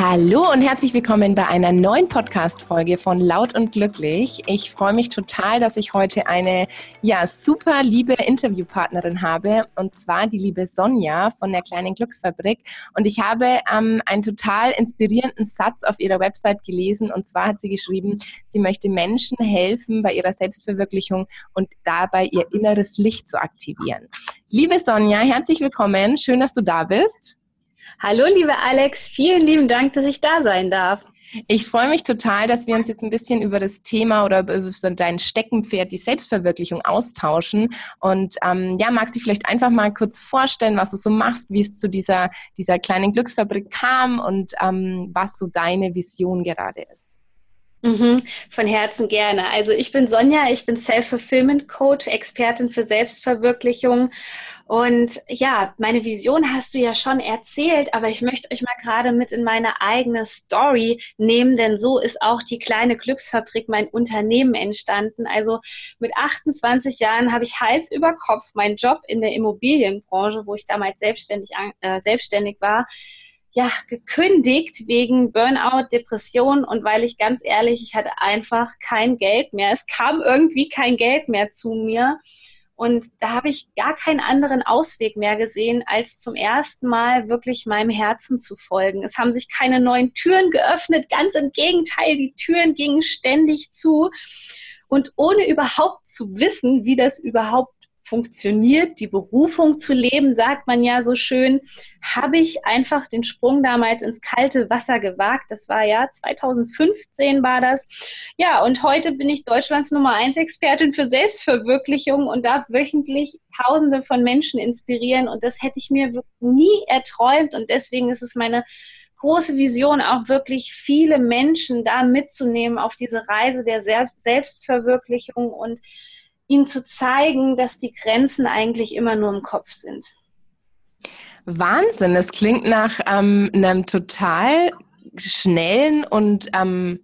Hallo und herzlich willkommen bei einer neuen Podcast-Folge von Laut und Glücklich. Ich freue mich total, dass ich heute eine ja, super liebe Interviewpartnerin habe und zwar die liebe Sonja von der kleinen Glücksfabrik. Und ich habe ähm, einen total inspirierenden Satz auf ihrer Website gelesen und zwar hat sie geschrieben, sie möchte Menschen helfen bei ihrer Selbstverwirklichung und dabei ihr inneres Licht zu aktivieren. Liebe Sonja, herzlich willkommen. Schön, dass du da bist. Hallo, liebe Alex, vielen lieben Dank, dass ich da sein darf. Ich freue mich total, dass wir uns jetzt ein bisschen über das Thema oder über dein Steckenpferd, die Selbstverwirklichung austauschen. Und ähm, ja, magst du dich vielleicht einfach mal kurz vorstellen, was du so machst, wie es zu dieser, dieser kleinen Glücksfabrik kam und ähm, was so deine Vision gerade ist? Mhm, von Herzen gerne. Also ich bin Sonja, ich bin Self-Fulfillment Coach, Expertin für Selbstverwirklichung und ja, meine Vision hast du ja schon erzählt, aber ich möchte euch mal gerade mit in meine eigene Story nehmen, denn so ist auch die kleine Glücksfabrik, mein Unternehmen entstanden. Also mit 28 Jahren habe ich Hals über Kopf meinen Job in der Immobilienbranche, wo ich damals selbstständig, äh, selbstständig war, ja, gekündigt wegen Burnout, Depression und weil ich ganz ehrlich, ich hatte einfach kein Geld mehr. Es kam irgendwie kein Geld mehr zu mir. Und da habe ich gar keinen anderen Ausweg mehr gesehen, als zum ersten Mal wirklich meinem Herzen zu folgen. Es haben sich keine neuen Türen geöffnet, ganz im Gegenteil, die Türen gingen ständig zu. Und ohne überhaupt zu wissen, wie das überhaupt funktioniert, die Berufung zu leben, sagt man ja so schön, habe ich einfach den Sprung damals ins kalte Wasser gewagt. Das war ja 2015 war das. Ja, und heute bin ich Deutschlands Nummer 1 Expertin für Selbstverwirklichung und darf wöchentlich Tausende von Menschen inspirieren. Und das hätte ich mir nie erträumt. Und deswegen ist es meine große Vision, auch wirklich viele Menschen da mitzunehmen auf diese Reise der Selbstverwirklichung und ihnen zu zeigen, dass die Grenzen eigentlich immer nur im Kopf sind. Wahnsinn, es klingt nach ähm, einem total schnellen und ähm,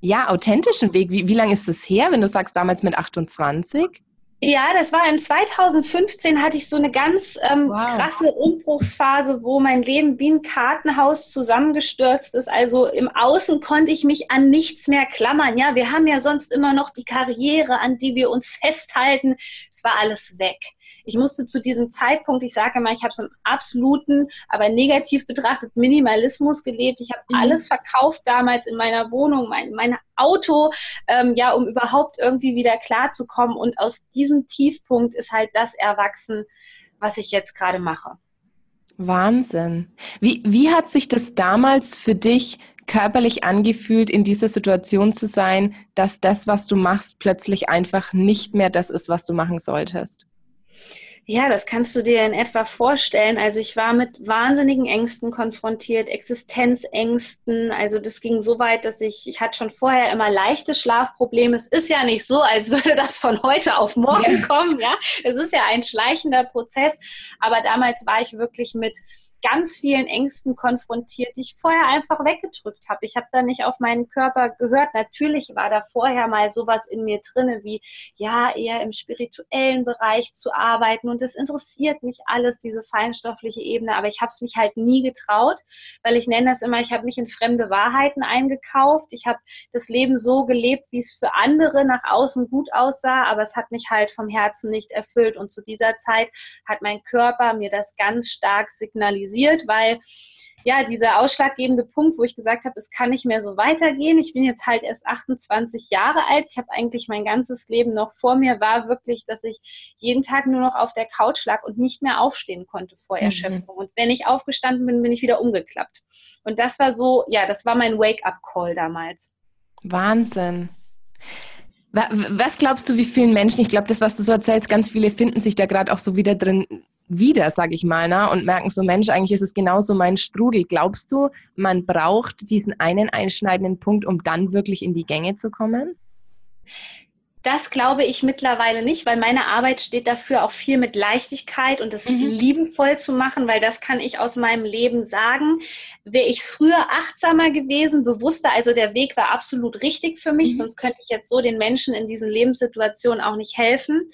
ja, authentischen Weg. Wie, wie lange ist das her, wenn du sagst, damals mit 28? Ja, das war in 2015 hatte ich so eine ganz ähm, wow. krasse Umbruchsphase, wo mein Leben wie ein Kartenhaus zusammengestürzt ist. Also im Außen konnte ich mich an nichts mehr klammern. Ja, wir haben ja sonst immer noch die Karriere, an die wir uns festhalten. Es war alles weg. Ich musste zu diesem Zeitpunkt, ich sage mal, ich habe so einen absoluten, aber negativ betrachtet Minimalismus gelebt. Ich habe mhm. alles verkauft damals in meiner Wohnung, mein, mein Auto, ähm, ja, um überhaupt irgendwie wieder klarzukommen. Und aus diesem Tiefpunkt ist halt das erwachsen, was ich jetzt gerade mache. Wahnsinn. Wie, wie hat sich das damals für dich körperlich angefühlt, in dieser Situation zu sein, dass das, was du machst, plötzlich einfach nicht mehr das ist, was du machen solltest? Ja, das kannst du dir in etwa vorstellen. Also ich war mit wahnsinnigen Ängsten konfrontiert, Existenzängsten. Also das ging so weit, dass ich, ich hatte schon vorher immer leichte Schlafprobleme. Es ist ja nicht so, als würde das von heute auf morgen kommen. Ja, es ist ja ein schleichender Prozess. Aber damals war ich wirklich mit ganz vielen Ängsten konfrontiert, die ich vorher einfach weggedrückt habe. Ich habe da nicht auf meinen Körper gehört. Natürlich war da vorher mal sowas in mir drinne, wie ja, eher im spirituellen Bereich zu arbeiten und es interessiert mich alles, diese feinstoffliche Ebene, aber ich habe es mich halt nie getraut, weil ich nenne das immer, ich habe mich in fremde Wahrheiten eingekauft. Ich habe das Leben so gelebt, wie es für andere nach außen gut aussah, aber es hat mich halt vom Herzen nicht erfüllt und zu dieser Zeit hat mein Körper mir das ganz stark signalisiert realisiert, weil ja, dieser ausschlaggebende Punkt, wo ich gesagt habe, es kann nicht mehr so weitergehen. Ich bin jetzt halt erst 28 Jahre alt. Ich habe eigentlich mein ganzes Leben noch vor mir, war wirklich, dass ich jeden Tag nur noch auf der Couch lag und nicht mehr aufstehen konnte vor mhm. Erschöpfung. Mhm. Und wenn ich aufgestanden bin, bin ich wieder umgeklappt. Und das war so, ja, das war mein Wake-up-Call damals. Wahnsinn. Was glaubst du, wie vielen Menschen, ich glaube, das, was du so erzählst, ganz viele finden sich da gerade auch so wieder drin wieder, sag ich mal, ne? und merken so, Mensch, eigentlich ist es genauso mein Strudel. Glaubst du, man braucht diesen einen einschneidenden Punkt, um dann wirklich in die Gänge zu kommen? Das glaube ich mittlerweile nicht, weil meine Arbeit steht dafür auch viel mit Leichtigkeit und das mhm. liebevoll zu machen, weil das kann ich aus meinem Leben sagen. Wäre ich früher achtsamer gewesen, bewusster, also der Weg war absolut richtig für mich, mhm. sonst könnte ich jetzt so den Menschen in diesen Lebenssituationen auch nicht helfen.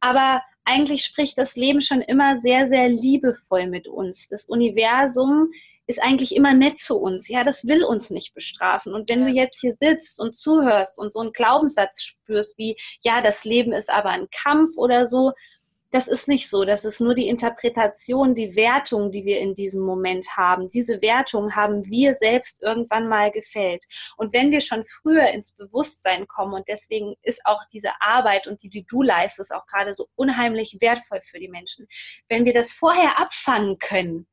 Aber eigentlich spricht das Leben schon immer sehr, sehr liebevoll mit uns. Das Universum ist eigentlich immer nett zu uns. Ja, das will uns nicht bestrafen. Und wenn du jetzt hier sitzt und zuhörst und so einen Glaubenssatz spürst wie, ja, das Leben ist aber ein Kampf oder so, das ist nicht so. Das ist nur die Interpretation, die Wertung, die wir in diesem Moment haben. Diese Wertung haben wir selbst irgendwann mal gefällt. Und wenn wir schon früher ins Bewusstsein kommen, und deswegen ist auch diese Arbeit und die, die du leistest, auch gerade so unheimlich wertvoll für die Menschen, wenn wir das vorher abfangen können,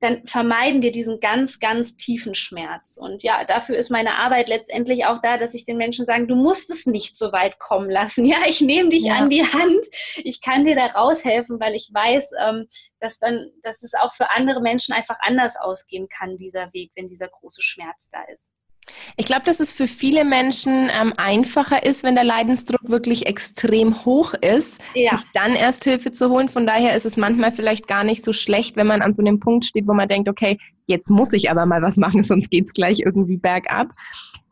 dann vermeiden wir diesen ganz, ganz tiefen Schmerz. Und ja, dafür ist meine Arbeit letztendlich auch da, dass ich den Menschen sage, du musst es nicht so weit kommen lassen. Ja, ich nehme dich ja. an die Hand. Ich kann dir da raushelfen, weil ich weiß, ähm, dass dann, dass es auch für andere Menschen einfach anders ausgehen kann, dieser Weg, wenn dieser große Schmerz da ist. Ich glaube, dass es für viele Menschen ähm, einfacher ist, wenn der Leidensdruck wirklich extrem hoch ist, ja. sich dann erst Hilfe zu holen. Von daher ist es manchmal vielleicht gar nicht so schlecht, wenn man an so einem Punkt steht, wo man denkt, okay, jetzt muss ich aber mal was machen, sonst geht es gleich irgendwie bergab.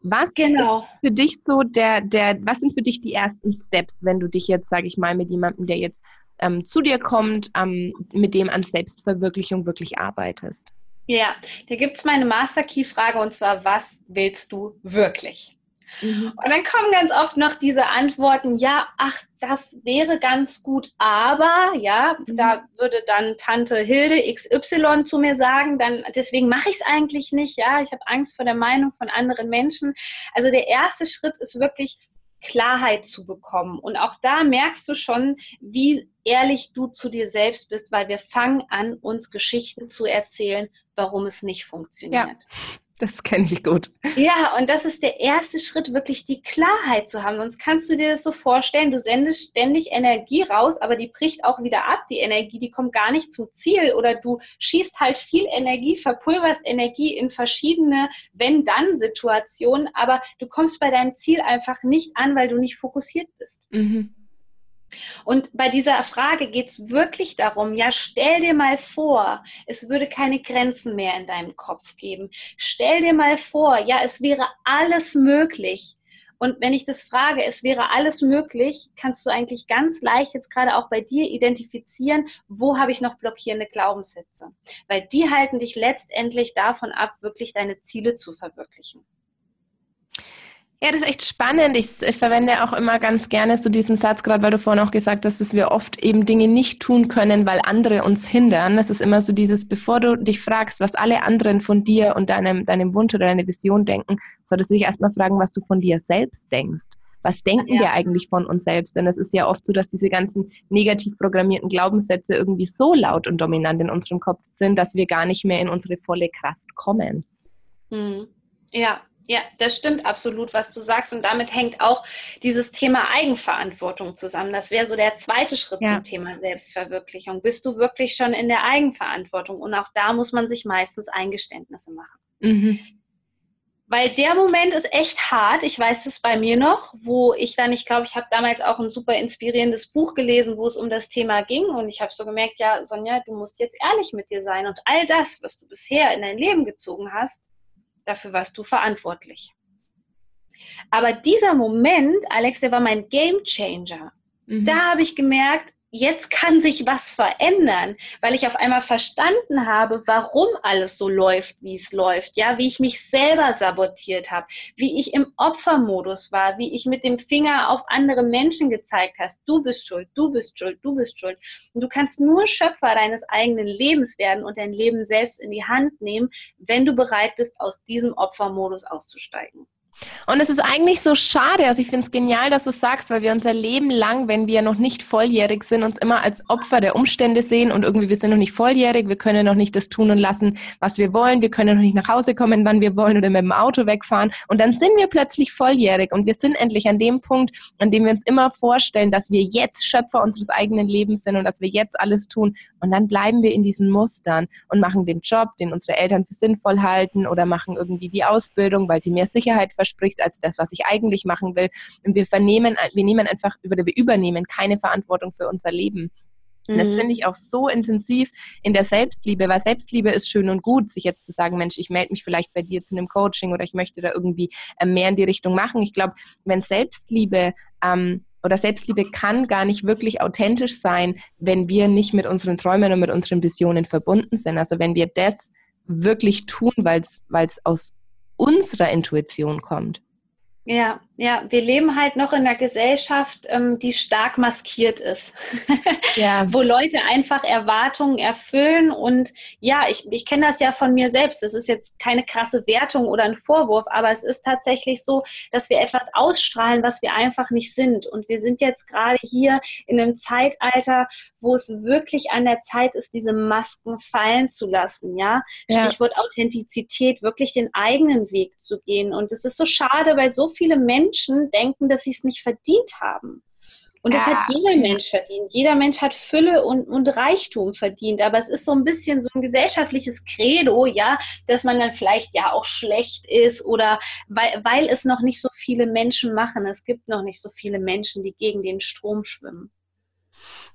Was genau. ist für dich so der, der, was sind für dich die ersten Steps, wenn du dich jetzt, sage ich mal, mit jemandem, der jetzt ähm, zu dir kommt, ähm, mit dem an Selbstverwirklichung wirklich arbeitest? Ja, da gibt es meine Master-Key-Frage und zwar, was willst du wirklich? Mhm. Und dann kommen ganz oft noch diese Antworten, ja, ach, das wäre ganz gut, aber, ja, mhm. da würde dann Tante Hilde XY zu mir sagen, dann deswegen mache ich es eigentlich nicht, ja, ich habe Angst vor der Meinung von anderen Menschen. Also der erste Schritt ist wirklich Klarheit zu bekommen. Und auch da merkst du schon, wie ehrlich du zu dir selbst bist, weil wir fangen an, uns Geschichten zu erzählen, warum es nicht funktioniert. Ja. Das kenne ich gut. Ja, und das ist der erste Schritt, wirklich die Klarheit zu haben. Sonst kannst du dir das so vorstellen, du sendest ständig Energie raus, aber die bricht auch wieder ab. Die Energie, die kommt gar nicht zum Ziel. Oder du schießt halt viel Energie, verpulverst Energie in verschiedene Wenn-Dann-Situationen, aber du kommst bei deinem Ziel einfach nicht an, weil du nicht fokussiert bist. Mhm. Und bei dieser Frage geht es wirklich darum, ja, stell dir mal vor, es würde keine Grenzen mehr in deinem Kopf geben. Stell dir mal vor, ja, es wäre alles möglich. Und wenn ich das frage, es wäre alles möglich, kannst du eigentlich ganz leicht jetzt gerade auch bei dir identifizieren, wo habe ich noch blockierende Glaubenssätze? Weil die halten dich letztendlich davon ab, wirklich deine Ziele zu verwirklichen. Ja, das ist echt spannend. Ich, ich, verwende auch immer ganz gerne so diesen Satz, gerade weil du vorhin auch gesagt hast, dass wir oft eben Dinge nicht tun können, weil andere uns hindern. Das ist immer so dieses, bevor du dich fragst, was alle anderen von dir und deinem, deinem Wunsch oder deiner Vision denken, solltest du dich erstmal fragen, was du von dir selbst denkst. Was denken ja. wir eigentlich von uns selbst? Denn es ist ja oft so, dass diese ganzen negativ programmierten Glaubenssätze irgendwie so laut und dominant in unserem Kopf sind, dass wir gar nicht mehr in unsere volle Kraft kommen. Hm. Ja, ja, das stimmt absolut, was du sagst. Und damit hängt auch dieses Thema Eigenverantwortung zusammen. Das wäre so der zweite Schritt ja. zum Thema Selbstverwirklichung. Bist du wirklich schon in der Eigenverantwortung? Und auch da muss man sich meistens Eingeständnisse machen. Mhm. Weil der Moment ist echt hart. Ich weiß es bei mir noch, wo ich dann, ich glaube, ich habe damals auch ein super inspirierendes Buch gelesen, wo es um das Thema ging. Und ich habe so gemerkt, ja, Sonja, du musst jetzt ehrlich mit dir sein. Und all das, was du bisher in dein Leben gezogen hast, dafür warst du verantwortlich. Aber dieser Moment, Alex, der war mein Game Changer. Mhm. Da habe ich gemerkt, jetzt kann sich was verändern, weil ich auf einmal verstanden habe, warum alles so läuft, wie es läuft, ja, wie ich mich selber sabotiert habe, wie ich im Opfermodus war, wie ich mit dem Finger auf andere Menschen gezeigt hast, du bist schuld, du bist schuld, du bist schuld. Und du kannst nur Schöpfer deines eigenen Lebens werden und dein Leben selbst in die Hand nehmen, wenn du bereit bist, aus diesem Opfermodus auszusteigen. Und es ist eigentlich so schade, also ich finde es genial, dass du sagst, weil wir unser Leben lang, wenn wir noch nicht volljährig sind, uns immer als Opfer der Umstände sehen und irgendwie wir sind noch nicht volljährig, wir können noch nicht das tun und lassen, was wir wollen, wir können noch nicht nach Hause kommen, wann wir wollen oder mit dem Auto wegfahren. Und dann sind wir plötzlich volljährig und wir sind endlich an dem Punkt, an dem wir uns immer vorstellen, dass wir jetzt Schöpfer unseres eigenen Lebens sind und dass wir jetzt alles tun. Und dann bleiben wir in diesen Mustern und machen den Job, den unsere Eltern für sinnvoll halten oder machen irgendwie die Ausbildung, weil die mehr Sicherheit verspricht als das, was ich eigentlich machen will. Und wir vernehmen, wir nehmen einfach, oder wir übernehmen keine Verantwortung für unser Leben. Und das mhm. finde ich auch so intensiv in der Selbstliebe, weil Selbstliebe ist schön und gut, sich jetzt zu sagen, Mensch, ich melde mich vielleicht bei dir zu einem Coaching oder ich möchte da irgendwie äh, mehr in die Richtung machen. Ich glaube, wenn Selbstliebe ähm, oder Selbstliebe kann gar nicht wirklich authentisch sein, wenn wir nicht mit unseren Träumen und mit unseren Visionen verbunden sind. Also wenn wir das wirklich tun, weil es aus unserer Intuition kommt. Ja, ja, wir leben halt noch in einer Gesellschaft, ähm, die stark maskiert ist, ja. wo Leute einfach Erwartungen erfüllen. Und ja, ich, ich kenne das ja von mir selbst. Das ist jetzt keine krasse Wertung oder ein Vorwurf, aber es ist tatsächlich so, dass wir etwas ausstrahlen, was wir einfach nicht sind. Und wir sind jetzt gerade hier in einem Zeitalter, wo es wirklich an der Zeit ist, diese Masken fallen zu lassen. Ja, ja. Stichwort Authentizität, wirklich den eigenen Weg zu gehen. Und es ist so schade, weil so viele Menschen Menschen denken, dass sie es nicht verdient haben. Und das ja. hat jeder Mensch verdient. Jeder Mensch hat Fülle und, und Reichtum verdient. Aber es ist so ein bisschen so ein gesellschaftliches Credo, ja, dass man dann vielleicht ja auch schlecht ist oder weil, weil es noch nicht so viele Menschen machen. Es gibt noch nicht so viele Menschen, die gegen den Strom schwimmen.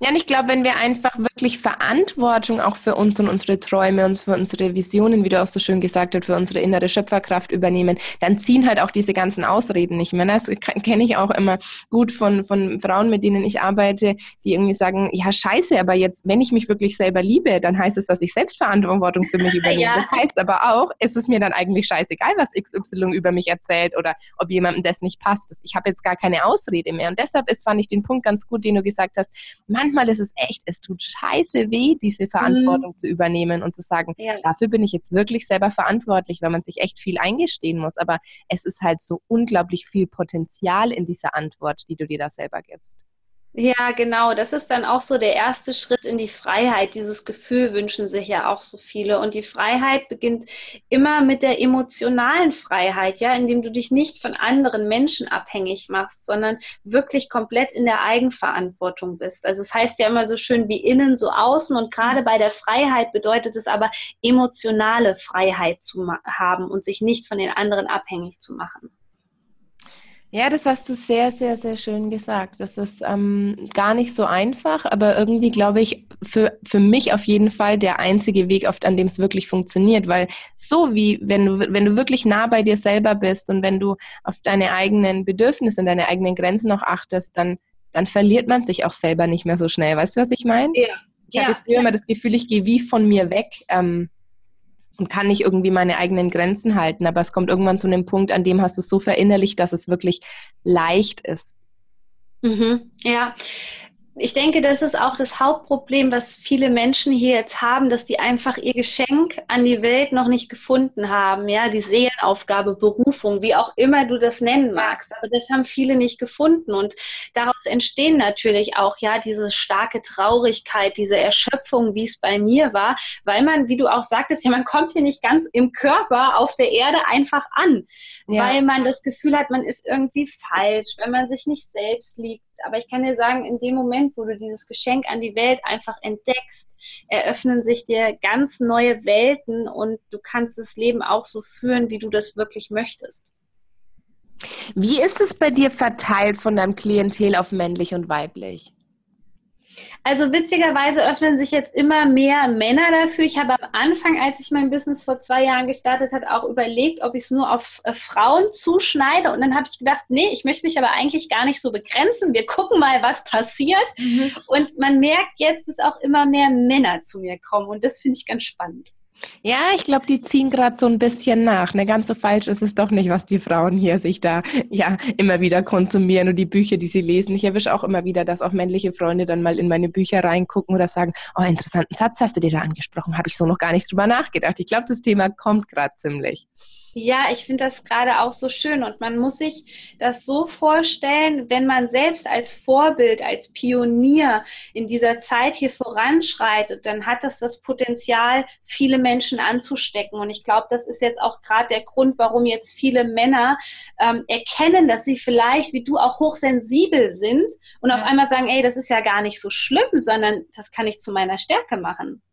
Ja, und ich glaube, wenn wir einfach wirklich Verantwortung auch für uns und unsere Träume und für unsere Visionen, wie du auch so schön gesagt hast, für unsere innere Schöpferkraft übernehmen, dann ziehen halt auch diese ganzen Ausreden nicht mehr. Das kenne ich auch immer gut von, von Frauen, mit denen ich arbeite, die irgendwie sagen, ja, scheiße, aber jetzt, wenn ich mich wirklich selber liebe, dann heißt es, dass ich Selbstverantwortung für mich übernehme. Ja. Das heißt aber auch, es ist mir dann eigentlich scheißegal, was XY über mich erzählt oder ob jemandem das nicht passt. Ich habe jetzt gar keine Ausrede mehr. Und deshalb ist, fand ich den Punkt ganz gut, den du gesagt hast, manchmal ist es echt, es tut scheiße weh, diese Verantwortung mhm. zu übernehmen und zu sagen, ja. dafür bin ich jetzt wirklich selber verantwortlich, weil man sich echt viel eingestehen muss. Aber es ist halt so unglaublich viel Potenzial in dieser Antwort, die du dir da selber gibst. Ja, genau. Das ist dann auch so der erste Schritt in die Freiheit. Dieses Gefühl wünschen sich ja auch so viele. Und die Freiheit beginnt immer mit der emotionalen Freiheit, ja, indem du dich nicht von anderen Menschen abhängig machst, sondern wirklich komplett in der Eigenverantwortung bist. Also es heißt ja immer so schön wie innen, so außen. Und gerade bei der Freiheit bedeutet es aber, emotionale Freiheit zu haben und sich nicht von den anderen abhängig zu machen. Ja, das hast du sehr, sehr, sehr schön gesagt. Das ist ähm, gar nicht so einfach, aber irgendwie glaube ich, für, für mich auf jeden Fall der einzige Weg, oft, an dem es wirklich funktioniert. Weil so wie, wenn du, wenn du wirklich nah bei dir selber bist und wenn du auf deine eigenen Bedürfnisse und deine eigenen Grenzen noch achtest, dann, dann verliert man sich auch selber nicht mehr so schnell. Weißt du, was ich meine? Ja. Ich ja, hatte früher ja. immer das Gefühl, ich gehe wie von mir weg. Ähm, und kann nicht irgendwie meine eigenen Grenzen halten. Aber es kommt irgendwann zu einem Punkt, an dem hast du es so verinnerlicht, dass es wirklich leicht ist. Mhm, ja, ich denke, das ist auch das Hauptproblem, was viele Menschen hier jetzt haben, dass die einfach ihr Geschenk an die Welt noch nicht gefunden haben. Ja, die Seelenaufgabe, Berufung, wie auch immer du das nennen magst. Aber das haben viele nicht gefunden. Und daraus entstehen natürlich auch, ja, diese starke Traurigkeit, diese Erschöpfung, wie es bei mir war, weil man, wie du auch sagtest, ja, man kommt hier nicht ganz im Körper auf der Erde einfach an, ja. weil man das Gefühl hat, man ist irgendwie falsch, wenn man sich nicht selbst liebt aber ich kann dir sagen, in dem Moment, wo du dieses Geschenk an die Welt einfach entdeckst, eröffnen sich dir ganz neue Welten und du kannst das Leben auch so führen, wie du das wirklich möchtest. Wie ist es bei dir verteilt von deinem Klientel auf männlich und weiblich? Also witzigerweise öffnen sich jetzt immer mehr Männer dafür. Ich habe am Anfang, als ich mein Business vor zwei Jahren gestartet hat, auch überlegt, ob ich es nur auf äh, Frauen zuschneide. Und dann habe ich gedacht, nee, ich möchte mich aber eigentlich gar nicht so begrenzen. Wir gucken mal, was passiert. Mhm. Und man merkt jetzt, dass auch immer mehr Männer zu mir kommen. Und das finde ich ganz spannend. Ja, ich glaube, die ziehen gerade so ein bisschen nach. Ne? Ganz so falsch ist es doch nicht, was die Frauen hier sich da ja immer wieder konsumieren und die Bücher, die sie lesen. Ich erwische auch immer wieder, dass auch männliche Freunde dann mal in meine Bücher reingucken oder sagen, oh, interessanten Satz hast du dir da angesprochen, habe ich so noch gar nicht drüber nachgedacht. Ich glaube, das Thema kommt gerade ziemlich. Ja, ich finde das gerade auch so schön und man muss sich das so vorstellen, wenn man selbst als Vorbild, als Pionier in dieser Zeit hier voranschreitet, dann hat das das Potenzial, viele Menschen anzustecken. Und ich glaube, das ist jetzt auch gerade der Grund, warum jetzt viele Männer ähm, erkennen, dass sie vielleicht, wie du, auch hochsensibel sind und ja. auf einmal sagen, ey, das ist ja gar nicht so schlimm, sondern das kann ich zu meiner Stärke machen.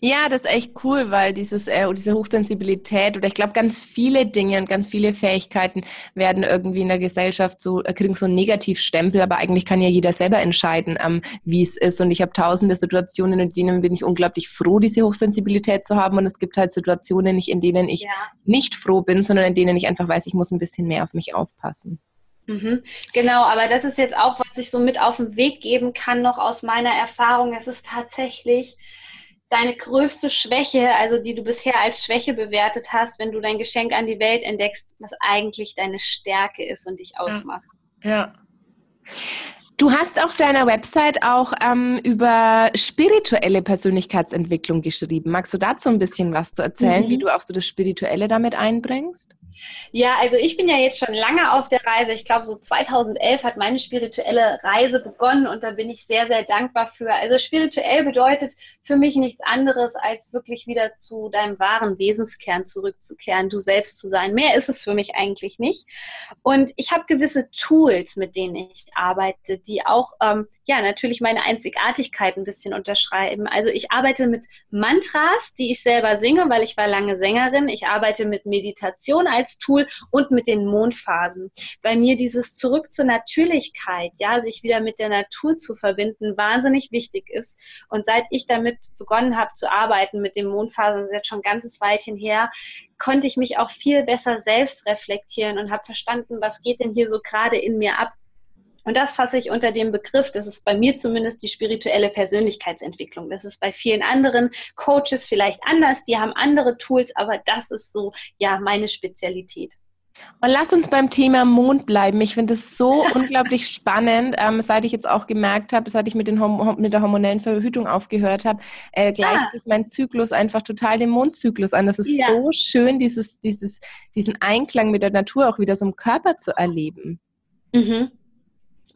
Ja, das ist echt cool, weil dieses, äh, diese Hochsensibilität oder ich glaube, ganz viele Dinge und ganz viele Fähigkeiten werden irgendwie in der Gesellschaft so, äh, kriegen so einen Negativstempel, aber eigentlich kann ja jeder selber entscheiden, ähm, wie es ist. Und ich habe tausende Situationen, in denen bin ich unglaublich froh, diese Hochsensibilität zu haben. Und es gibt halt Situationen, in denen ich ja. nicht froh bin, sondern in denen ich einfach weiß, ich muss ein bisschen mehr auf mich aufpassen. Mhm. Genau, aber das ist jetzt auch, was ich so mit auf den Weg geben kann, noch aus meiner Erfahrung. Es ist tatsächlich deine größte Schwäche, also die du bisher als Schwäche bewertet hast, wenn du dein Geschenk an die Welt entdeckst, was eigentlich deine Stärke ist und dich ausmacht. Ja. ja. Du hast auf deiner Website auch ähm, über spirituelle Persönlichkeitsentwicklung geschrieben. Magst du dazu ein bisschen was zu erzählen, mhm. wie du auch so das Spirituelle damit einbringst? Ja, also ich bin ja jetzt schon lange auf der Reise. Ich glaube, so 2011 hat meine spirituelle Reise begonnen und da bin ich sehr, sehr dankbar für. Also spirituell bedeutet für mich nichts anderes, als wirklich wieder zu deinem wahren Wesenskern zurückzukehren, du selbst zu sein. Mehr ist es für mich eigentlich nicht. Und ich habe gewisse Tools, mit denen ich arbeite, die auch, ähm, ja, natürlich meine Einzigartigkeit ein bisschen unterschreiben. Also ich arbeite mit Mantras, die ich selber singe, weil ich war lange Sängerin. Ich arbeite mit Meditation als Tool und mit den Mondphasen. Bei mir dieses Zurück zur Natürlichkeit, ja, sich wieder mit der Natur zu verbinden, wahnsinnig wichtig ist. Und seit ich damit begonnen habe zu arbeiten mit den Mondphasen, das ist jetzt schon ein ganzes Weilchen her, konnte ich mich auch viel besser selbst reflektieren und habe verstanden, was geht denn hier so gerade in mir ab. Und das fasse ich unter dem Begriff, das ist bei mir zumindest die spirituelle Persönlichkeitsentwicklung. Das ist bei vielen anderen Coaches vielleicht anders, die haben andere Tools, aber das ist so, ja, meine Spezialität. Und lass uns beim Thema Mond bleiben. Ich finde es so unglaublich spannend, ähm, seit ich jetzt auch gemerkt habe, seit ich mit, den mit der hormonellen Verhütung aufgehört habe, äh, gleicht ah. sich mein Zyklus einfach total dem Mondzyklus an. Das ist ja. so schön, dieses, dieses, diesen Einklang mit der Natur auch wieder so im Körper zu erleben. Mhm.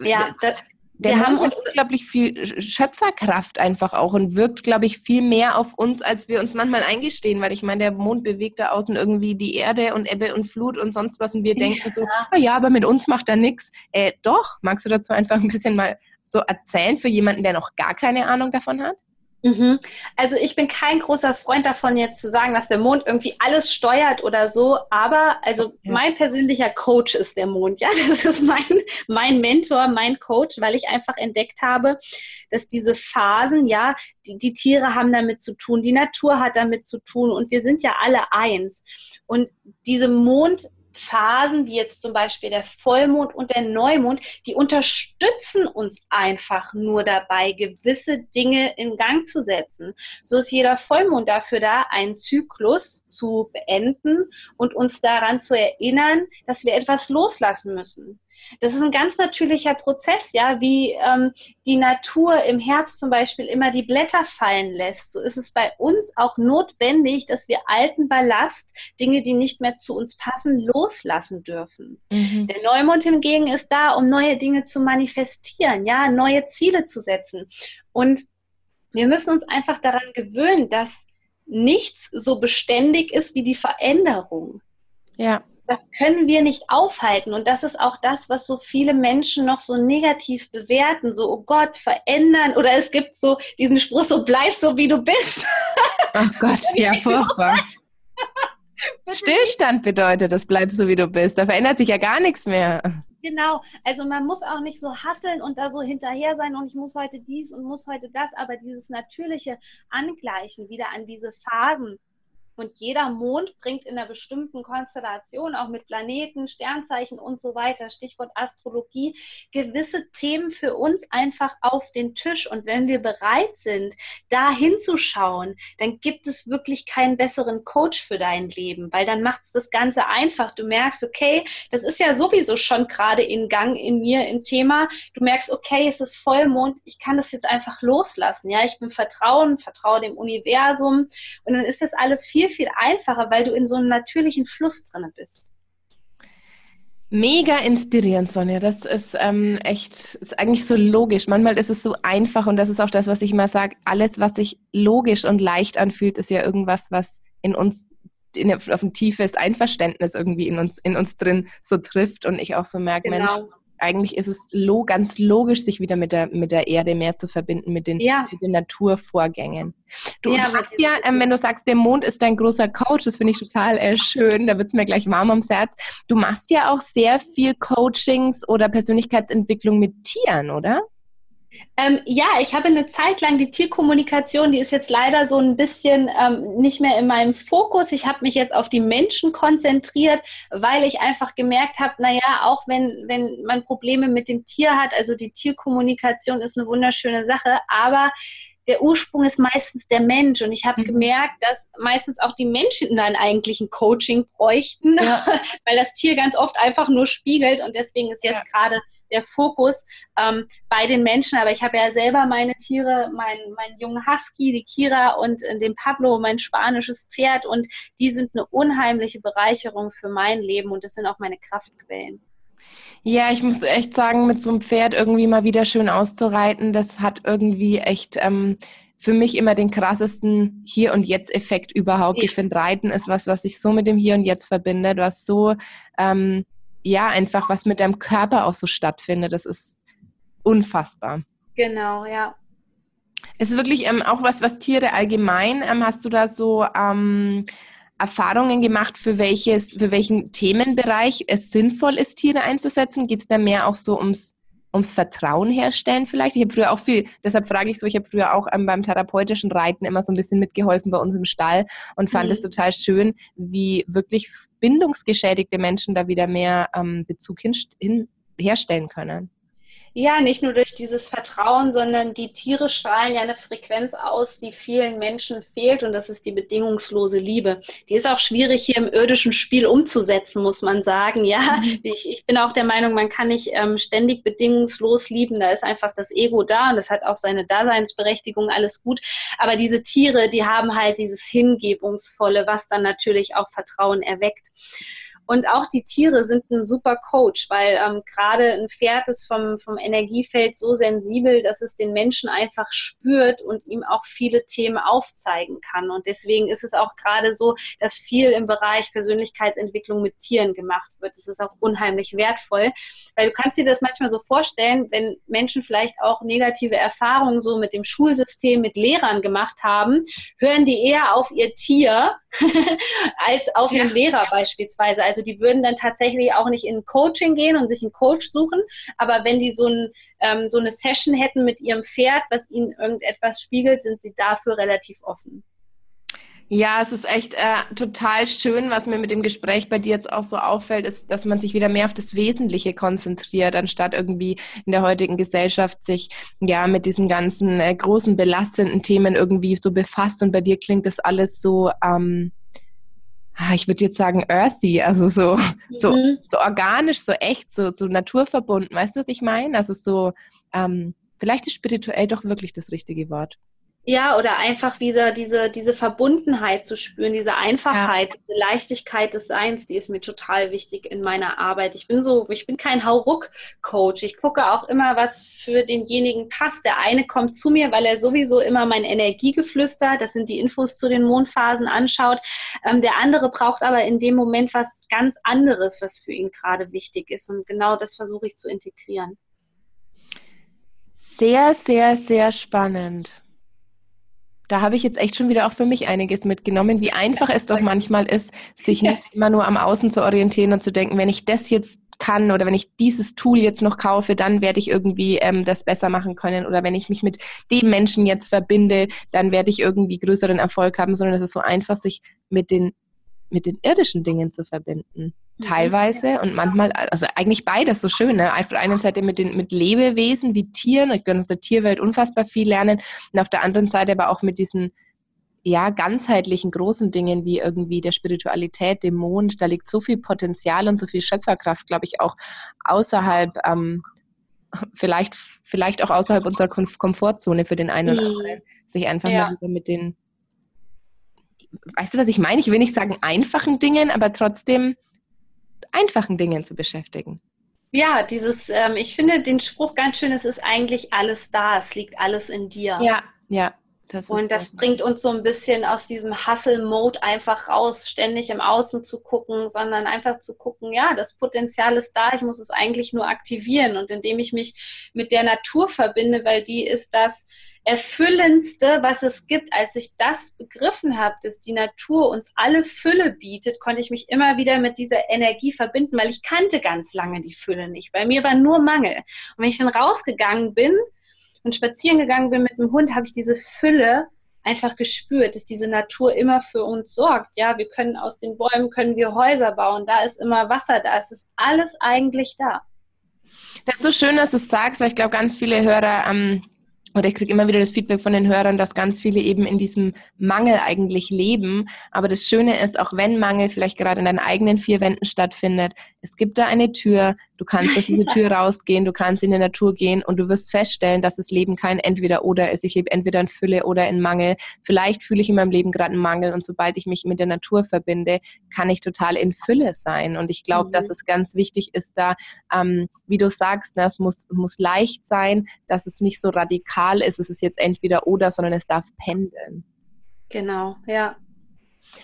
Ja, das, der wir haben uns unglaublich viel Schöpferkraft einfach auch und wirkt, glaube ich, viel mehr auf uns, als wir uns manchmal eingestehen, weil ich meine, der Mond bewegt da außen irgendwie die Erde und Ebbe und Flut und sonst was und wir denken so, oh ja, aber mit uns macht er nichts. Äh, doch, magst du dazu einfach ein bisschen mal so erzählen für jemanden, der noch gar keine Ahnung davon hat? Mhm. Also ich bin kein großer Freund davon, jetzt zu sagen, dass der Mond irgendwie alles steuert oder so, aber also ja. mein persönlicher Coach ist der Mond, ja, das ist mein, mein Mentor, mein Coach, weil ich einfach entdeckt habe, dass diese Phasen, ja, die, die Tiere haben damit zu tun, die Natur hat damit zu tun und wir sind ja alle eins. Und diese Mond Phasen, wie jetzt zum Beispiel der Vollmond und der Neumond, die unterstützen uns einfach nur dabei, gewisse Dinge in Gang zu setzen. So ist jeder Vollmond dafür da, einen Zyklus zu beenden und uns daran zu erinnern, dass wir etwas loslassen müssen. Das ist ein ganz natürlicher Prozess, ja, wie ähm, die Natur im Herbst zum Beispiel immer die Blätter fallen lässt. So ist es bei uns auch notwendig, dass wir alten Ballast, Dinge, die nicht mehr zu uns passen, loslassen dürfen. Mhm. Der Neumond hingegen ist da, um neue Dinge zu manifestieren, ja, neue Ziele zu setzen. Und wir müssen uns einfach daran gewöhnen, dass nichts so beständig ist wie die Veränderung. Ja das können wir nicht aufhalten. Und das ist auch das, was so viele Menschen noch so negativ bewerten. So, oh Gott, verändern. Oder es gibt so diesen Spruch, so bleib so, wie du bist. Oh Gott, ja, furchtbar. Stillstand bedeutet, das bleib so, wie du bist. Da verändert sich ja gar nichts mehr. Genau, also man muss auch nicht so hasseln und da so hinterher sein und ich muss heute dies und muss heute das, aber dieses natürliche Angleichen wieder an diese Phasen und jeder Mond bringt in einer bestimmten Konstellation, auch mit Planeten, Sternzeichen und so weiter, Stichwort Astrologie, gewisse Themen für uns einfach auf den Tisch. Und wenn wir bereit sind, da hinzuschauen, dann gibt es wirklich keinen besseren Coach für dein Leben, weil dann macht es das Ganze einfach. Du merkst, okay, das ist ja sowieso schon gerade in Gang in mir im Thema. Du merkst, okay, es ist Vollmond, ich kann das jetzt einfach loslassen. Ja, ich bin Vertrauen, vertraue dem Universum und dann ist das alles viel viel, viel einfacher, weil du in so einem natürlichen Fluss drin bist. Mega inspirierend, Sonja. Das ist ähm, echt, ist eigentlich so logisch. Manchmal ist es so einfach und das ist auch das, was ich immer sage. Alles, was sich logisch und leicht anfühlt, ist ja irgendwas, was in uns in, auf ein tiefes Einverständnis irgendwie in uns, in uns drin so trifft und ich auch so merke, genau. Mensch, eigentlich ist es lo ganz logisch, sich wieder mit der, mit der Erde mehr zu verbinden, mit den, ja. mit den Naturvorgängen. Du, ja, du hast ja, ähm, wenn du sagst, der Mond ist dein großer Coach, das finde ich total äh, schön, da wird es mir gleich warm ums Herz. Du machst ja auch sehr viel Coachings oder Persönlichkeitsentwicklung mit Tieren, oder? Ähm, ja, ich habe eine Zeit lang die Tierkommunikation, die ist jetzt leider so ein bisschen ähm, nicht mehr in meinem Fokus. Ich habe mich jetzt auf die Menschen konzentriert, weil ich einfach gemerkt habe, naja, auch wenn, wenn man Probleme mit dem Tier hat, also die Tierkommunikation ist eine wunderschöne Sache, aber der Ursprung ist meistens der Mensch. Und ich habe mhm. gemerkt, dass meistens auch die Menschen dann eigentlich ein Coaching bräuchten, ja. weil das Tier ganz oft einfach nur spiegelt. Und deswegen ist jetzt ja. gerade der Fokus ähm, bei den Menschen. Aber ich habe ja selber meine Tiere, meinen mein jungen Husky, die Kira und äh, den Pablo, mein spanisches Pferd. Und die sind eine unheimliche Bereicherung für mein Leben und das sind auch meine Kraftquellen. Ja, ich muss echt sagen, mit so einem Pferd irgendwie mal wieder schön auszureiten, das hat irgendwie echt ähm, für mich immer den krassesten Hier- und Jetzt-Effekt überhaupt. Ich finde, Reiten ist was, was sich so mit dem Hier und Jetzt verbindet, was so, ähm, ja, einfach was mit deinem Körper auch so stattfindet. Das ist unfassbar. Genau, ja. Es ist wirklich ähm, auch was, was Tiere allgemein, ähm, hast du da so ähm, Erfahrungen gemacht, für welches, für welchen Themenbereich es sinnvoll ist, Tiere einzusetzen? Geht es da mehr auch so ums, ums Vertrauen herstellen vielleicht? Ich habe früher auch viel, deshalb frage ich so, ich habe früher auch ähm, beim therapeutischen Reiten immer so ein bisschen mitgeholfen bei uns im Stall und fand mhm. es total schön, wie wirklich bindungsgeschädigte Menschen da wieder mehr ähm, Bezug hin, hin, herstellen können. Ja, nicht nur durch dieses Vertrauen, sondern die Tiere strahlen ja eine Frequenz aus, die vielen Menschen fehlt und das ist die bedingungslose Liebe. Die ist auch schwierig hier im irdischen Spiel umzusetzen, muss man sagen. Ja, mhm. ich, ich bin auch der Meinung, man kann nicht ähm, ständig bedingungslos lieben. Da ist einfach das Ego da und das hat auch seine Daseinsberechtigung, alles gut. Aber diese Tiere, die haben halt dieses Hingebungsvolle, was dann natürlich auch Vertrauen erweckt. Und auch die Tiere sind ein super Coach, weil ähm, gerade ein Pferd ist vom, vom Energiefeld so sensibel, dass es den Menschen einfach spürt und ihm auch viele Themen aufzeigen kann. Und deswegen ist es auch gerade so, dass viel im Bereich Persönlichkeitsentwicklung mit Tieren gemacht wird. Das ist auch unheimlich wertvoll, weil du kannst dir das manchmal so vorstellen, wenn Menschen vielleicht auch negative Erfahrungen so mit dem Schulsystem, mit Lehrern gemacht haben, hören die eher auf ihr Tier als auf ja. den Lehrer beispielsweise. Also die würden dann tatsächlich auch nicht in Coaching gehen und sich einen Coach suchen, aber wenn die so, ein, ähm, so eine Session hätten mit ihrem Pferd, was ihnen irgendetwas spiegelt, sind sie dafür relativ offen. Ja, es ist echt äh, total schön, was mir mit dem Gespräch bei dir jetzt auch so auffällt, ist, dass man sich wieder mehr auf das Wesentliche konzentriert, anstatt irgendwie in der heutigen Gesellschaft sich ja mit diesen ganzen äh, großen belastenden Themen irgendwie so befasst. Und bei dir klingt das alles so, ähm, ich würde jetzt sagen earthy, also so, mhm. so, so organisch, so echt, so, so naturverbunden. Weißt du, was ich meine? Also so, ähm, vielleicht ist spirituell doch wirklich das richtige Wort. Ja, oder einfach wieder diese, diese Verbundenheit zu spüren, diese Einfachheit, ja. diese Leichtigkeit des Seins, die ist mir total wichtig in meiner Arbeit. Ich bin so, ich bin kein Hauruck-Coach. Ich gucke auch immer, was für denjenigen passt. Der eine kommt zu mir, weil er sowieso immer mein Energiegeflüster, das sind die Infos zu den Mondphasen, anschaut. Ähm, der andere braucht aber in dem Moment was ganz anderes, was für ihn gerade wichtig ist. Und genau das versuche ich zu integrieren. Sehr, sehr, sehr spannend da habe ich jetzt echt schon wieder auch für mich einiges mitgenommen, wie einfach es doch manchmal ist, sich nicht immer nur am Außen zu orientieren und zu denken, wenn ich das jetzt kann oder wenn ich dieses Tool jetzt noch kaufe, dann werde ich irgendwie ähm, das besser machen können oder wenn ich mich mit dem Menschen jetzt verbinde, dann werde ich irgendwie größeren Erfolg haben, sondern es ist so einfach, sich mit den mit den irdischen Dingen zu verbinden. Mhm. Teilweise und manchmal, also eigentlich beides so schön. Ne? Auf der einen Seite mit den mit Lebewesen wie Tieren, ich kann aus der Tierwelt unfassbar viel lernen und auf der anderen Seite aber auch mit diesen ja, ganzheitlichen großen Dingen wie irgendwie der Spiritualität, dem Mond, da liegt so viel Potenzial und so viel Schöpferkraft, glaube ich, auch außerhalb, ähm, vielleicht, vielleicht auch außerhalb unserer Komfortzone für den einen oder mhm. anderen, sich einfach ja. mal mit den weißt du, was ich meine? Ich will nicht sagen einfachen Dingen, aber trotzdem einfachen Dingen zu beschäftigen. Ja, dieses, ähm, ich finde den Spruch ganz schön, es ist eigentlich alles da, es liegt alles in dir. Ja, ja. Das und das bringt uns so ein bisschen aus diesem Hustle-Mode einfach raus, ständig im Außen zu gucken, sondern einfach zu gucken, ja, das Potenzial ist da, ich muss es eigentlich nur aktivieren. Und indem ich mich mit der Natur verbinde, weil die ist das, Erfüllendste, was es gibt. Als ich das begriffen habe, dass die Natur uns alle Fülle bietet, konnte ich mich immer wieder mit dieser Energie verbinden, weil ich kannte ganz lange die Fülle nicht. Bei mir war nur Mangel. Und wenn ich dann rausgegangen bin und spazieren gegangen bin mit dem Hund, habe ich diese Fülle einfach gespürt, dass diese Natur immer für uns sorgt. Ja, wir können aus den Bäumen können wir Häuser bauen. Da ist immer Wasser da. Es ist alles eigentlich da. Das ist so schön, dass du es sagst, weil ich glaube, ganz viele Hörer ähm, oder ich kriege immer wieder das Feedback von den Hörern, dass ganz viele eben in diesem Mangel eigentlich leben. Aber das Schöne ist, auch wenn Mangel vielleicht gerade in deinen eigenen vier Wänden stattfindet, es gibt da eine Tür, du kannst durch diese Tür rausgehen, du kannst in die Natur gehen und du wirst feststellen, dass das Leben kein Entweder-Oder ist. Ich lebe entweder in Fülle oder in Mangel. Vielleicht fühle ich in meinem Leben gerade einen Mangel und sobald ich mich mit der Natur verbinde, kann ich total in Fülle sein. Und ich glaube, mhm. dass es ganz wichtig ist, da, ähm, wie du sagst, ne, es muss, muss leicht sein, dass es nicht so radikal radikal ist, es ist jetzt entweder oder, sondern es darf pendeln. Genau, ja.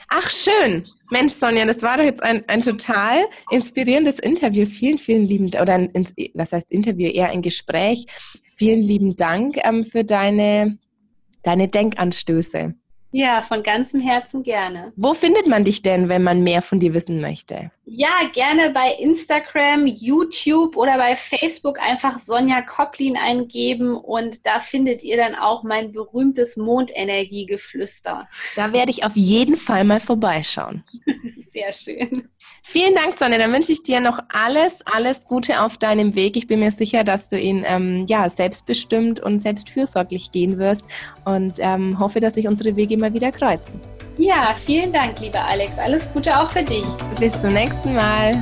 Ach, schön. Mensch, Sonja, das war doch jetzt ein, ein total inspirierendes Interview. Vielen, vielen lieben Dank, oder ein, was heißt Interview, eher ein Gespräch. Vielen lieben Dank ähm, für deine, deine Denkanstöße. Ja, von ganzem Herzen gerne. Wo findet man dich denn, wenn man mehr von dir wissen möchte? Ja, gerne bei Instagram, YouTube oder bei Facebook einfach Sonja Koplin eingeben und da findet ihr dann auch mein berühmtes Mondenergiegeflüster. Da werde ich auf jeden Fall mal vorbeischauen. Sehr schön. Vielen Dank, Sonja. Dann wünsche ich dir noch alles, alles Gute auf deinem Weg. Ich bin mir sicher, dass du ihn ähm, ja, selbstbestimmt und selbstfürsorglich gehen wirst und ähm, hoffe, dass sich unsere Wege mal wieder kreuzen. Ja, vielen Dank, lieber Alex. Alles Gute auch für dich. Bis zum nächsten Mal.